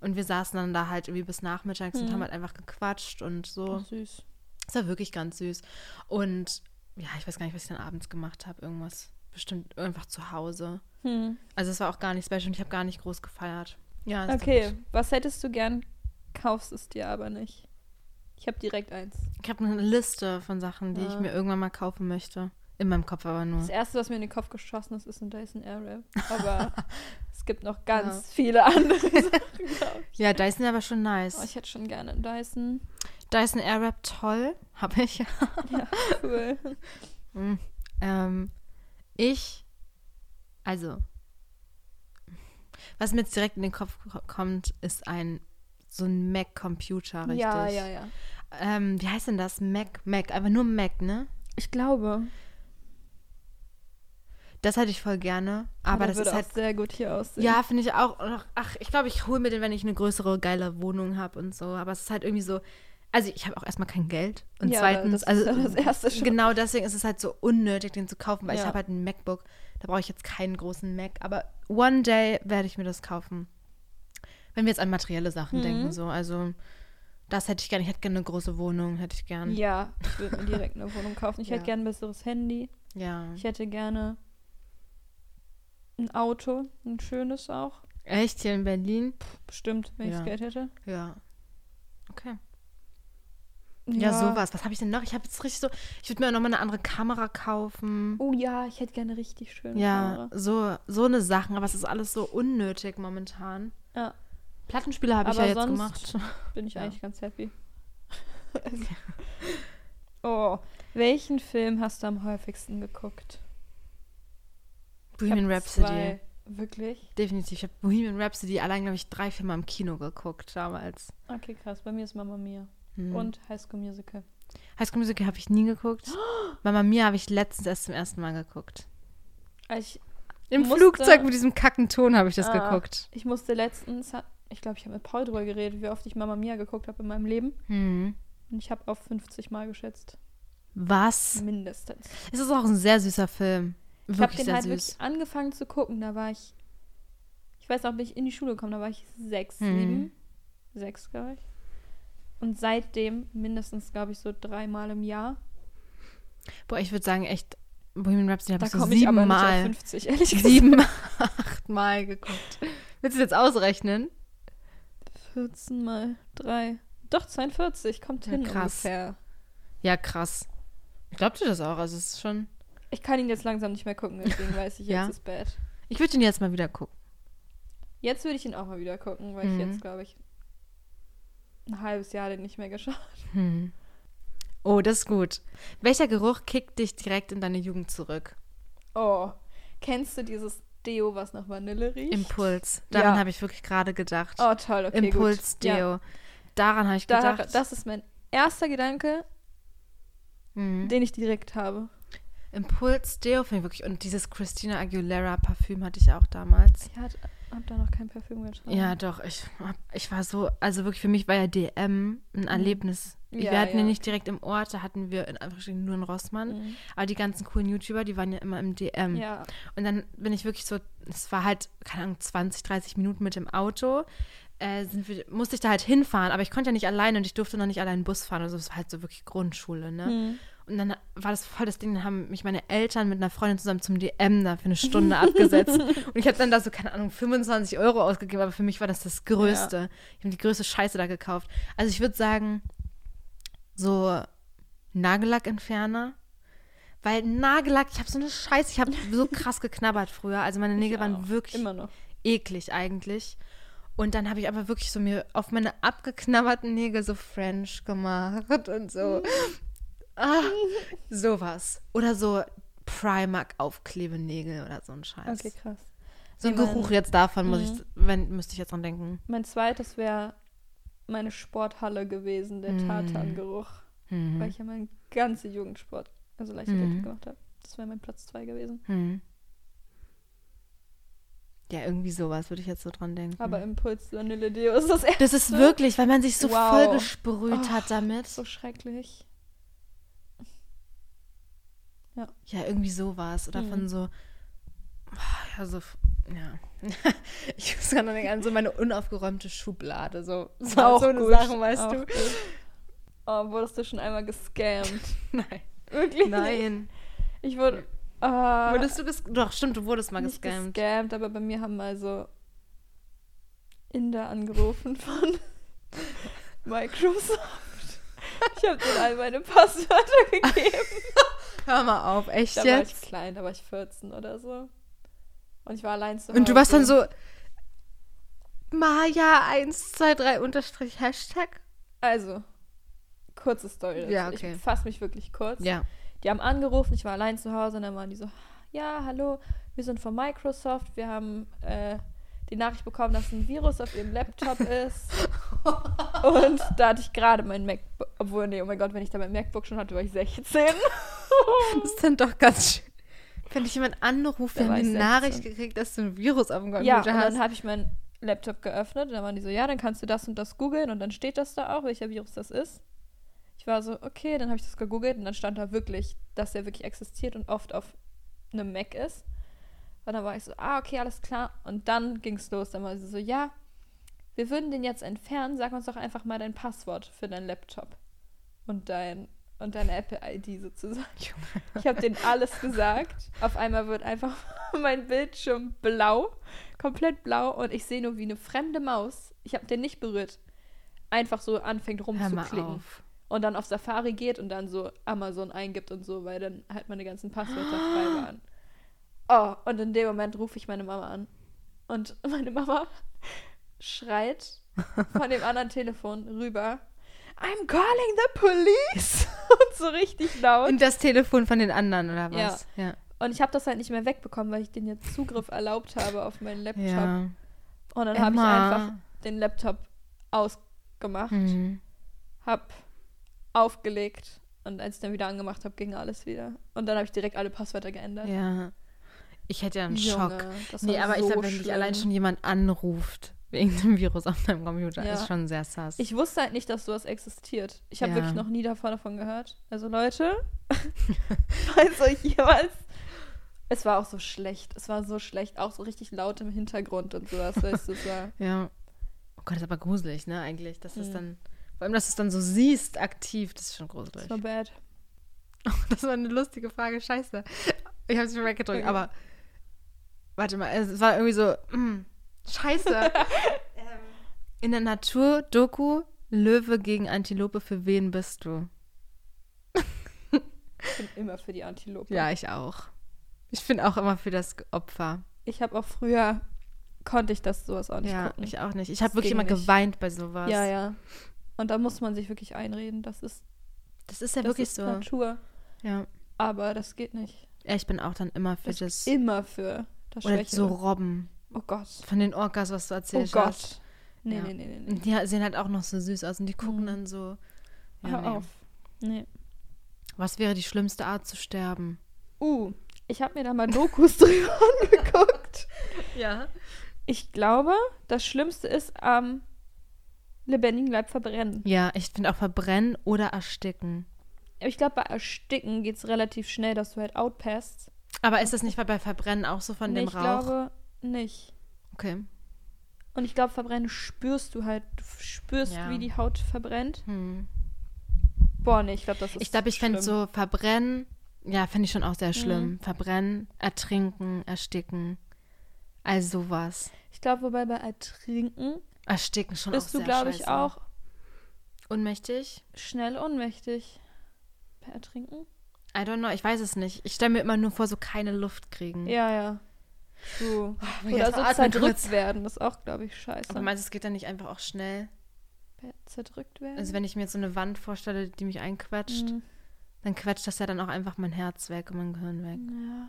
und wir saßen dann da halt irgendwie bis nachmittags und Mhm. haben halt einfach gequatscht und so. Oh, süß. Das war wirklich ganz süß. Und ja, ich weiß gar nicht, was ich dann abends gemacht habe. Irgendwas bestimmt einfach zu Hause. Hm. Also es war auch gar nicht special und ich habe gar nicht groß gefeiert. Ja, Okay, was hättest du gern, kaufst es dir aber nicht. Ich habe direkt eins. Ich habe eine Liste von Sachen, die ich Ah. mir irgendwann mal kaufen möchte. In meinem Kopf aber nur. Das erste, was mir in den Kopf geschossen ist, ist ein Dyson Airwrap. Aber es gibt noch ganz Ja. viele andere Sachen, ich. Ja, Dyson aber schon nice. Oh, ich hätte schon gerne einen Dyson. Dyson Airwrap toll, habe ich. Ja, cool. Mm. ähm, ich, also, was mir jetzt direkt in den Kopf ko- kommt, ist ein so ein Mac-Computer, richtig. Ja, ja, ja. Ähm, wie heißt denn das? Mac, Mac, einfach nur Mac, ne? Ich glaube. Das hätte ich voll gerne, aber der das würde ist halt sehr gut hier aussehen. Ja, finde ich auch. Ach, ich glaube, ich hole mir den, wenn ich eine größere, geile Wohnung habe und so. Aber es ist halt irgendwie so. Also, ich habe auch erstmal kein Geld. Und Ja, zweitens, das ist also. das Erste schon. Genau deswegen ist es halt so unnötig, den zu kaufen, weil ich Ja. habe halt ein MacBook. Da brauche ich jetzt keinen großen Mac. Aber one day werde ich mir das kaufen. Wenn wir jetzt an materielle Sachen Mhm. denken, so. Also, das hätte ich gerne. Ich hätte gerne eine große Wohnung, hätte ich gern. Ja, ich würde mir direkt eine Wohnung kaufen. Ich Ja. hätte gerne ein besseres Handy. Ja. Ich hätte gerne ein Auto, ein schönes auch. Echt hier in Berlin? Bestimmt, wenn ich Ja. das Geld hätte. Ja. Okay. Ja, sowas. Was habe ich denn noch? Ich habe jetzt richtig so. Ich würde mir auch nochmal eine andere Kamera kaufen. Oh ja, ich hätte gerne richtig schöne ja, Kamera. so, so eine Sachen, aber es ist alles so unnötig momentan. Ja, Plattenspieler habe ich ja jetzt sonst- gemacht. bin ich Ja. eigentlich ganz happy. oh, welchen Film hast du am häufigsten geguckt? Bohemian Rhapsody. zwei. Wirklich? Definitiv. Ich habe Bohemian Rhapsody allein, glaube ich, drei, Mal im Kino geguckt damals. Okay, krass. Bei mir ist Mama Mia. Hm. Und High School Musical. High School Musical habe ich nie geguckt. Mama Mia habe ich letztens erst zum ersten Mal geguckt. Ich, Im Musste- Flugzeug mit diesem kacken Ton habe ich das Ah. geguckt. ich musste letztens, ich glaube, ich habe mit Paul drüber geredet, wie oft ich Mama Mia geguckt habe in meinem Leben. Hm. Und ich habe auf 50 Mal geschätzt. Was? Mindestens. Es ist auch ein sehr süßer Film. Ich habe Wirklich den halt süß. wirklich angefangen zu gucken. Da war ich, ich weiß noch, bin ich in die Schule gekommen, da war ich sechs, Mhm. sieben, sechs, glaube ich. Und seitdem mindestens, glaube ich, so dreimal im Jahr. Boah, ich würde sagen, echt, Bohemian Rhapsody habe ich so siebenmal, 50, ehrlich gesagt. sieben, achtmal geguckt. Willst du das jetzt ausrechnen? 14 mal 3. Doch, 42, kommt Ja, hin krass. ungefähr. Ja, krass. Ich glaube dir das auch. Also es ist schon. Ich kann ihn jetzt langsam nicht mehr gucken, deswegen weiß ich, jetzt Ja. ist bad. Ich würde ihn jetzt mal wieder gucken. Jetzt würde ich ihn auch mal wieder gucken, weil Mhm. ich jetzt, glaube ich, ein halbes Jahr den nicht mehr geschaut Hm. Oh, das ist gut. Welcher Geruch kickt dich direkt in deine Jugend zurück? Oh, kennst du dieses Deo, was nach Vanille riecht? Impuls. Daran Ja. habe ich wirklich gerade gedacht. Oh, toll, okay, Impuls gut. Ja, Deo. Daran habe ich da, gedacht. das ist mein erster Gedanke, Mhm. den ich direkt habe. Impuls Deo finde ich wirklich. Und dieses Christina Aguilera Parfüm hatte ich auch damals. Ich hat, hab da noch kein Parfüm getragen. Ja, doch. Ich, hab, ich war so, also wirklich für mich war ja DM ein Erlebnis. Ja, wir hatten ja ja. nicht direkt im Ort, da hatten wir in Anführungsstrichen nur in Rossmann. Mhm. Aber die ganzen coolen YouTuber, die waren ja immer im DM. Ja. Und dann bin ich wirklich so, es war halt, keine Ahnung, 20, 30 Minuten mit dem Auto. Äh, wir, musste ich da halt hinfahren, aber ich konnte ja nicht alleine und ich durfte noch nicht allein Bus fahren. Also es war halt so wirklich Grundschule, ne? Mhm. Und dann war das voll das Ding, dann haben mich meine Eltern mit einer Freundin zusammen zum DM da für eine Stunde abgesetzt. Und ich habe dann da so, keine Ahnung, 25 Euro ausgegeben, aber für mich war das das Größte. Ich habe die größte Scheiße da gekauft. Also ich würde sagen, so Nagellackentferner. Weil Nagellack, ich habe so eine Scheiße, ich habe so krass geknabbert früher. Also meine Nägel Ich waren wirklich eklig eigentlich. Und dann habe ich aber wirklich so mir auf meine abgeknabberten Nägel so French gemacht und so. ah, sowas. Oder so Primark-Aufklebenägel oder so ein Scheiß. Okay, krass. So ein Geruch jetzt davon muss ich, Mhm. wenn, müsste ich jetzt dran denken. Mein zweites wäre meine Sporthalle gewesen, der Mhm. Tartan-Geruch. Weil Hm. ich ja meinen ganzen Jugendsport, also Leichtathletik Mhm. gemacht habe. Das wäre mein Platz zwei gewesen. Hm. Ja, irgendwie sowas würde ich jetzt so dran denken. Aber Impuls Vanille Deo ist das erste. das ist wirklich, weil man sich so Wow. voll gesprüht Oh, hat damit. so schrecklich. Ja, irgendwie sowas. Oder Mhm. von so. ah, Ja, so. Ja. ich muss gerade noch denken an so meine unaufgeräumte Schublade. So, so, Auch so eine gut, Sachen, weißt du? gut. Oh, wurdest du schon einmal gescammt? Nein. Wirklich? Nein. Ich wurde. Äh, Wurdest du ges Doch, stimmt, du wurdest mal nicht gescammt. gescammt, aber bei mir haben mal so Inder angerufen von Microsoft. Ich habe denen all meine Passwörter gegeben. Hör mal auf, echt Da war ich jetzt? klein, da war ich 14 oder so. Und ich war allein zu Hause. Und du warst dann so. Maja 123 unterstrich Hashtag? Also, kurze Story. Ja, okay. Ich fasse mich wirklich kurz. Ja. Die haben angerufen, ich war allein zu Hause und dann waren die so, ja, hallo, wir sind von Microsoft, wir haben äh, die Nachricht bekommen, dass ein Virus auf ihrem Laptop ist. und da hatte ich gerade mein MacBook, obwohl, nee, oh mein Gott, wenn ich da mein MacBook schon hatte, war ich 16. Das ist dann doch ganz schön. Wenn dich jemand anruft, wir haben ich 16. Nachricht gekriegt, dass du ein Virus auf dem Computer ja, und hast. dann habe ich meinen Laptop geöffnet und dann waren die so, ja, dann kannst du das und das googeln und dann steht das da auch, welcher Virus das ist. Ich war so, okay, dann habe ich das gegoogelt und dann stand da wirklich, dass der wirklich existiert und oft auf einem Mac ist. Und dann war ich so, ah, okay, alles klar. Und dann ging es los. Dann war sie so, ja, wir würden den jetzt entfernen. Sag uns doch einfach mal dein Passwort für deinen Laptop. Und dein und deine Apple-ID sozusagen. Ich habe denen alles gesagt. Auf einmal wird einfach mein Bildschirm blau, komplett blau und ich sehe nur wie eine fremde Maus. Ich habe den nicht berührt. Einfach so anfängt rumzuklicken und dann auf Safari geht und dann so Amazon eingibt und so, weil dann halt meine ganzen Passwörter frei waren. Oh, und in dem Moment rufe ich meine Mama an. Und meine Mama schreit von dem anderen Telefon rüber. I'm calling the police! und so richtig laut. Und das Telefon von den anderen, oder was? Ja. Und ich habe das halt nicht mehr wegbekommen, weil ich den jetzt Zugriff erlaubt habe auf meinen Laptop. Ja. Und dann habe ich einfach den Laptop ausgemacht, Mhm. hab aufgelegt und als ich dann wieder angemacht habe, ging alles wieder. Und dann habe ich direkt alle Passwörter geändert. Ja. Ich hätte ja einen Junge, Schock. das Nee, aber ich so glaube, wenn dich schlimm. allein schon jemand anruft wegen dem Virus auf deinem Computer, Ja. ist schon sehr sass. Ich wusste halt nicht, dass sowas existiert. Ich habe Ja. wirklich noch nie davon, davon gehört. Also Leute, falls euch jemals Es war auch so schlecht. Es war so schlecht. Auch so richtig laut im Hintergrund und sowas. Weißt du, es war. Ja. Oh Gott, das ist aber gruselig, ne, eigentlich. Dass das Mhm. dann, vor allem, dass du es dann so siehst, aktiv, das ist schon gruselig. Es war bad. Das war eine lustige Frage, scheiße. Ich habe es mir weggedrückt, Okay. aber warte mal, es war irgendwie so, mm, scheiße. ähm, in der Natur, Doku, Löwe gegen Antilope, für wen bist du? Ich bin immer für die Antilope. Ja, ich auch. Ich bin auch immer für das Opfer. Ich habe auch früher, konnte ich das sowas auch nicht ja, gucken. ich auch nicht. Ich habe wirklich immer nicht. geweint bei sowas. Ja, ja. Und da muss man sich wirklich einreden. Das ist, Das ist ja das wirklich ist so. Natur. Ja. Aber das geht nicht. ja, ich bin auch dann immer für Das das. immer für das oder Schwächere. so Robben. Oh Gott. Von den Orcas, was du Oh erzählt Gott. hast. Nee, Ja. nee, nee, nee, nee. Die sehen halt auch noch so süß aus und die gucken Mhm. dann so. Ja, Hör nee. auf. Nee. Was wäre die schlimmste Art zu sterben? Uh, ich habe mir da mal Dokus drüber angeguckt. Ja. Ich glaube, das Schlimmste ist am lebendigen Leib verbrennen. Ja, ich finde auch verbrennen oder ersticken. Ich glaube, bei Ersticken geht es relativ schnell, dass du halt outpasst. Aber ist das nicht bei Verbrennen auch so von nee, dem ich Rauch? glaube nicht. okay. Und ich glaube, Verbrennen spürst du halt. Du spürst, Ja. wie die Haut verbrennt. Hm. Boah, nee, ich glaube, das ist Ich glaube, ich fände so Verbrennen, ja, finde ich schon auch sehr schlimm. Mhm. Verbrennen, ertrinken, ersticken. All sowas. Ich glaube, wobei bei Ertrinken Ersticken schon bist auch du, glaube ich, auch Unmächtig? schnell ohnmächtig. Bei Ertrinken? I don't know, ich weiß es nicht. Ich stelle mir immer nur vor, so keine Luft kriegen. Ja, ja. So. ich Oder so zerdrückt kurz. werden, ist auch, glaube ich, scheiße. Aber meinst du, es geht dann nicht einfach auch schnell? Zerdrückt werden? Also wenn ich mir jetzt so eine Wand vorstelle, die mich einquetscht, Mhm. dann quetscht das ja dann auch einfach mein Herz weg und mein Gehirn weg. Ja.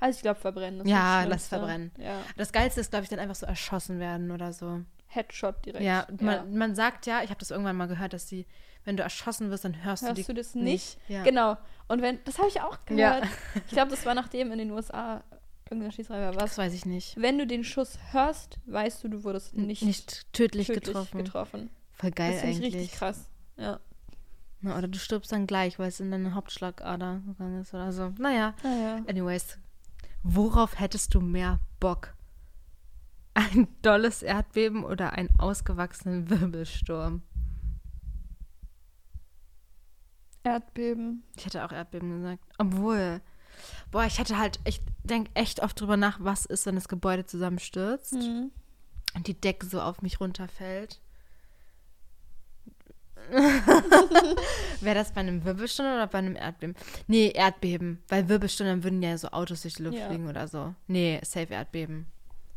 Also ich glaube, verbrennen ist Ja, das lass verbrennen. Ja. Das Geilste ist, glaube ich, dann einfach so erschossen werden oder so. Headshot direkt. Ja, man, man sagt ja, ich habe das irgendwann mal gehört, dass die, wenn du erschossen wirst, dann hörst, Hörst du die du das nicht? Ja. Genau. Und wenn, das habe ich auch Ja. gehört. Ich glaube, das war nachdem in den USA irgendeine Schießerei war. Das Was? weiß ich nicht. Wenn du den Schuss hörst, weißt du, du wurdest nicht, Nicht, tödlich, tödlich getroffen. getroffen. Voll geil das finde ich eigentlich. richtig krass. Ja. Na, oder du stirbst dann gleich, weil es in deine Hauptschlagader gegangen ist oder so. Naja, Naja. anyways. Worauf hättest du mehr Bock? Ein dolles Erdbeben oder einen ausgewachsenen Wirbelsturm? Erdbeben. Ich hätte auch Erdbeben gesagt. Obwohl, boah, ich hätte halt, ich denke echt oft drüber nach, was ist, wenn das Gebäude zusammenstürzt Mhm. und die Decke so auf mich runterfällt. Wäre das bei einem Wirbelsturm oder bei einem Erdbeben? Nee, Erdbeben. Weil Wirbelsturm, dann würden ja so Autos durch die Luft Ja. fliegen oder so. Nee, safe Erdbeben.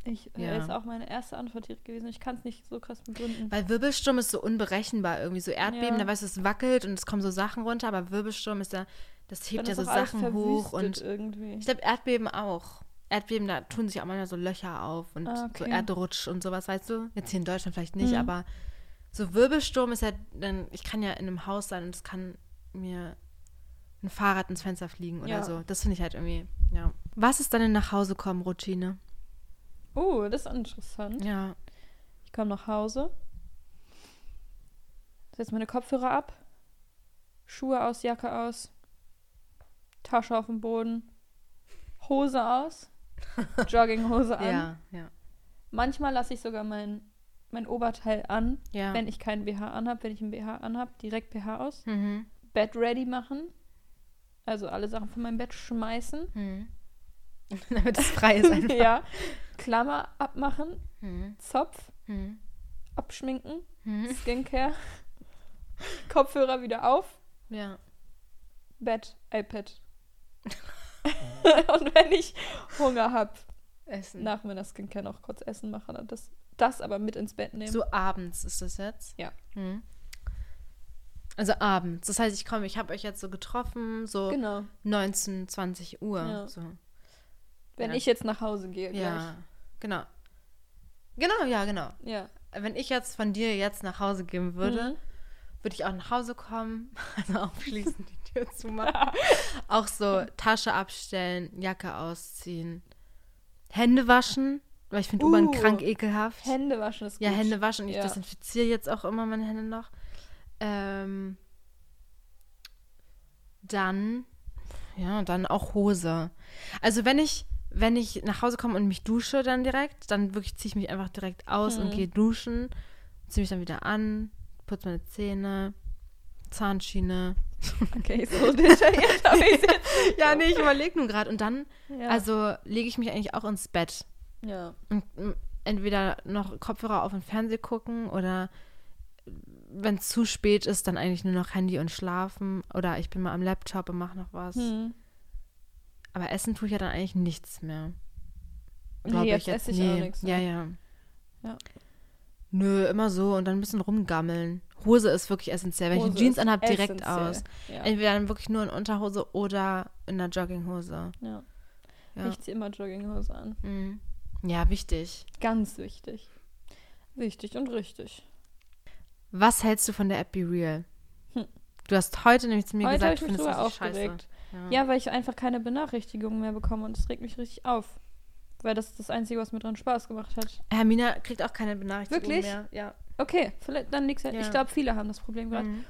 Ich, Ja. äh, ist auch meine erste Antwort hier gewesen. Ich kann es nicht so krass begründen. Weil Wirbelsturm ist so unberechenbar irgendwie. So Erdbeben, Ja. da weißt du, es wackelt und es kommen so Sachen runter, aber Wirbelsturm ist ja, das hebt ja so Sachen hoch und irgendwie. Ich glaube, Erdbeben auch. Erdbeben, da tun sich auch manchmal so Löcher auf und Ah, so okay. Erdrutsch und sowas, weißt du? Jetzt hier in Deutschland vielleicht nicht, Mhm. aber so Wirbelsturm ist ja dann, ich kann ja in einem Haus sein und es kann mir ein Fahrrad ins Fenster fliegen oder Ja. so. Das finde ich halt irgendwie, ja. Was ist deine Nachhausekommen-Routine? Oh, das ist interessant. Ja. Ich komme nach Hause, setze meine Kopfhörer ab, Schuhe aus, Jacke aus, Tasche auf dem Boden, Hose aus, Jogginghose an. Ja, ja. Manchmal lasse ich sogar mein, mein Oberteil an, Ja. wenn ich keinen BH anhab. Wenn ich einen BH anhab, direkt BH aus. Mhm. Bett ready machen. Also alle Sachen von meinem Bett schmeißen. Mhm. Damit es frei ist einfach. ja. Klammer abmachen, Mhm. Zopf Mhm. abschminken, Mhm. Skincare, Kopfhörer wieder auf, Ja. Bett, iPad. und wenn ich Hunger habe, Essen. nach meiner Skincare noch kurz Essen machen und das, das aber mit ins Bett nehmen. So abends ist das jetzt? Ja. Mhm. Also abends. Das heißt, ich komme, ich habe euch jetzt so getroffen, so Genau. 19, 20 Uhr. Ja. So. Wenn Ja. ich jetzt nach Hause gehe Ja, genau. Genau, ja, genau. gleich. Ja. Wenn ich jetzt von dir jetzt nach Hause gehen würde, Mhm. würde ich auch nach Hause kommen, also aufschließen, die Tür zumachen. auch so Tasche abstellen, Jacke ausziehen, Hände waschen, weil ich finde U-Bahn Uh, krank ekelhaft. Hände waschen ist gut. Ja, Hände waschen. Ich Ja. desinfiziere jetzt auch immer meine Hände noch. Ähm, dann, Ja, dann auch Hose. Also wenn ich, wenn ich nach Hause komme und mich dusche dann direkt, dann wirklich ziehe ich mich einfach direkt aus und Mhm. gehe duschen, ziehe mich dann wieder an, putze meine Zähne, Zahnschiene. Okay, so detailliert habe ich jetzt. Ja, nee, ich überlege nur gerade. Und dann, Ja. also lege ich mich eigentlich auch ins Bett. ja. Und mm, entweder noch Kopfhörer auf und Fernseh gucken oder wenn es zu spät ist, dann eigentlich nur noch Handy und schlafen. Oder ich bin mal am Laptop und mache noch was. Hm. Aber essen tue ich ja dann eigentlich nichts mehr. Nee, Glaub jetzt esse ich auch nichts Ja, mehr. ja. Ja. Nö, immer so und dann ein bisschen rumgammeln. Hose ist wirklich essentiell. Wenn ich Hose eine Jeans anhabe, direkt aus. Ja. Entweder dann wirklich nur in Unterhose oder in einer Jogginghose. ja. Ja, Ich ziehe immer Jogginghose an. mhm. ja wichtig. Ganz wichtig. Wichtig und richtig. Was hältst du von der App Be Real? Hm. Du hast heute nämlich zu mir Heute gesagt, ich findest du sie scheiße. aufgeregt. Ja, weil ich einfach keine Benachrichtigungen mehr bekomme und es regt mich richtig auf. Weil das ist das Einzige, was mir dran Spaß gemacht hat. Hermina kriegt auch keine Benachrichtigung Wirklich? mehr. Ja. Okay, vielleicht dann liegt's halt. Ja. Ich glaube, viele haben das Problem gerade. Mhm.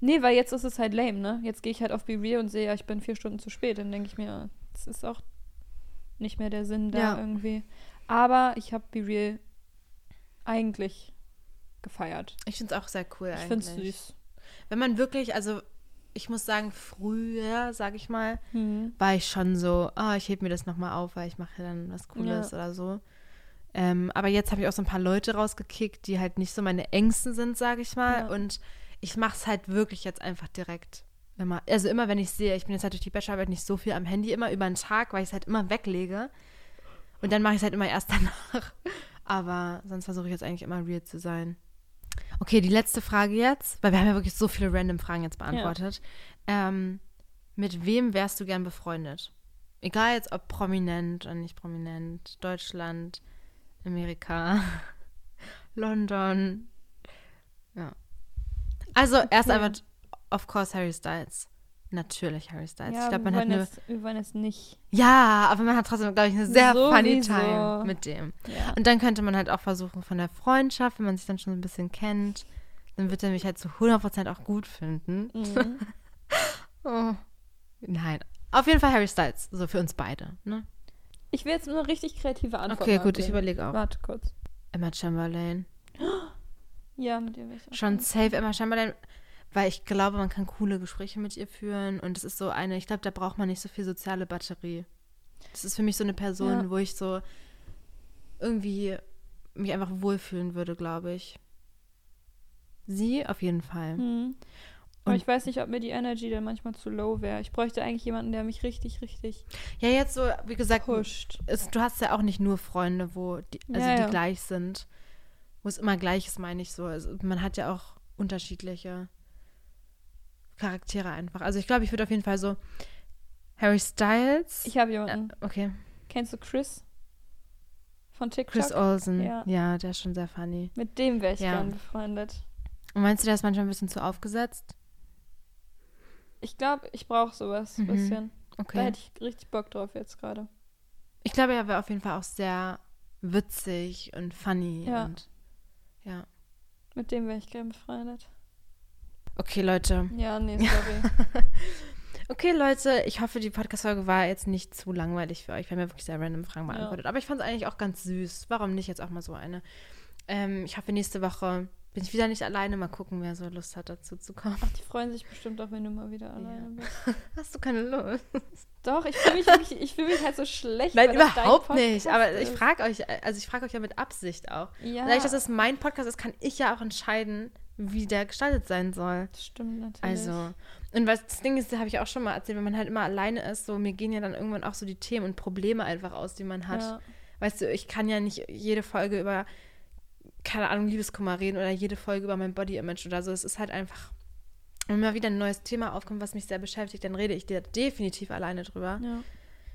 Nee, weil jetzt ist es halt lame, ne? Jetzt gehe ich halt auf Be Real und sehe, ja, ich bin vier Stunden zu spät. Dann denke ich mir, das ist auch nicht mehr der Sinn da Ja. irgendwie. Aber ich habe Be Real eigentlich gefeiert. Ich finde es auch sehr cool Ich eigentlich. finde es süß. Wenn man wirklich, also ich muss sagen, früher, sag ich mal, Mhm. war ich schon so, ah, ich heb mir das nochmal auf, weil ich mache dann was Cooles Ja. oder so. Ähm, aber jetzt habe ich auch so ein paar Leute rausgekickt, die halt nicht so meine Ängsten sind, sag ich mal. Ja. Und ich mache es halt wirklich jetzt einfach direkt. Immer, also immer, wenn ich sehe, ich bin jetzt halt durch die Bachelorarbeit nicht so viel am Handy, immer über den Tag, weil ich es halt immer weglege. Und dann mache ich es halt immer erst danach. Aber sonst versuche ich jetzt eigentlich immer real zu sein. Okay, die letzte Frage jetzt, weil wir haben ja wirklich so viele random Fragen jetzt beantwortet. Ähm, mit wem wärst du gern befreundet? Egal jetzt ob prominent oder nicht prominent, Deutschland, Amerika, London. Ja. Also erst Okay. einfach, of course, Harry Styles. Natürlich Harry Styles. Ja, ich glaube, man hat eine. jetzt, wir wollen jetzt nicht. Ja, aber man hat trotzdem, glaube ich, eine sehr funny Sowieso. Time mit dem. Ja. Und dann könnte man halt auch versuchen von der Freundschaft, wenn man sich dann schon so ein bisschen kennt, dann wird er mich halt zu 100% auch gut finden. Mhm. Oh. Nein. Auf jeden Fall Harry Styles, so für uns beide. Ne? Ich will jetzt nur eine richtig kreative Antwort Okay, gut, ich überlege auch. Warte kurz. Emma Chamberlain. Ja, mit dir will ich auch Schon safe Emma Chamberlain, weil ich glaube, man kann coole Gespräche mit ihr führen und es ist so eine, ich glaube, da braucht man nicht so viel soziale Batterie. Das ist für mich so eine Person, Ja. wo ich so irgendwie mich einfach wohlfühlen würde, glaube ich. Sie auf jeden Fall. Mhm. Aber Und- ich weiß nicht, ob mir die Energy dann manchmal zu low wäre. Ich bräuchte eigentlich jemanden, der mich richtig, richtig Ja, jetzt so, wie gesagt, pusht. es, du hast ja auch nicht nur Freunde, wo die, also Ja, die ja. gleich sind. Wo es immer gleich ist, meine ich so. Also man hat ja auch unterschiedliche Charaktere einfach. Also ich glaube, ich würde auf jeden Fall so Harry Styles. Ich habe jemanden. okay. Kennst du Chris? Von TikTok? Chris Olsen. Ja. Ja. der ist schon sehr funny. Mit dem wäre ich Ja. gern befreundet. Und meinst du, der ist manchmal ein bisschen zu aufgesetzt? Ich glaube, ich brauche sowas ein Mhm. bisschen. Da Okay. hätte ich richtig Bock drauf jetzt gerade. Ich glaube, er wäre auf jeden Fall auch sehr witzig und funny. Ja. Und, ja. Mit dem wäre ich gern befreundet. Okay, Leute. Ja, nee, sorry. Okay, Leute, ich hoffe, die Podcast-Folge war jetzt nicht zu langweilig für euch. Wir haben ja wirklich sehr random Fragen Ja. beantwortet. Aber ich fand es eigentlich auch ganz süß. Warum nicht jetzt auch mal so eine? Ähm, ich hoffe, nächste Woche bin ich wieder nicht alleine. Mal gucken, wer so Lust hat, dazu zu kommen. Ach, die freuen sich bestimmt auch, wenn du mal wieder alleine bist. Hast du keine Lust? Doch, ich fühle mich wirklich, ich fühle mich halt so schlecht. Nein, überhaupt nicht. Aber ich frage euch, also ich frage euch ja mit Absicht auch. Ja, dadurch, dass es mein Podcast ist, kann ich ja auch entscheiden, wie der gestaltet sein soll. das stimmt natürlich. Also, und was das Ding ist, habe ich auch schon mal erzählt, wenn man halt immer alleine ist, so mir gehen ja dann irgendwann auch so die Themen und Probleme einfach aus, die man hat. Ja. Weißt du, ich kann ja nicht jede Folge über, keine Ahnung, Liebeskummer reden oder jede Folge über mein Body-Image oder so. Es ist halt einfach, wenn mal wieder ein neues Thema aufkommt, was mich sehr beschäftigt, dann rede ich dir definitiv alleine drüber. ja.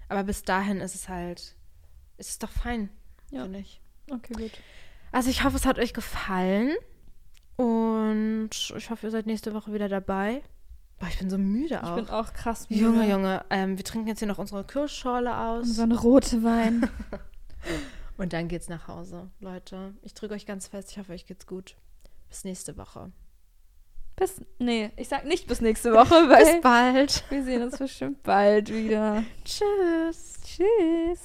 Aber bis dahin ist es halt, ist es doch fein, Ja. finde ich. Okay, gut. Also ich hoffe, es hat euch gefallen. Und ich hoffe, ihr seid nächste Woche wieder dabei. Boah, ich bin so müde Ich auch. bin auch krass müde. Junge, Junge, ähm, wir trinken jetzt hier noch unsere Kirschschorle aus. Ein rote Wein. Und dann geht's nach Hause. Leute, ich drücke euch ganz fest. Ich hoffe, euch geht's gut. Bis nächste Woche. Bis, nee, ich sag nicht bis nächste Woche, weil Bis bald. wir sehen uns bestimmt bald wieder. Tschüss. Tschüss.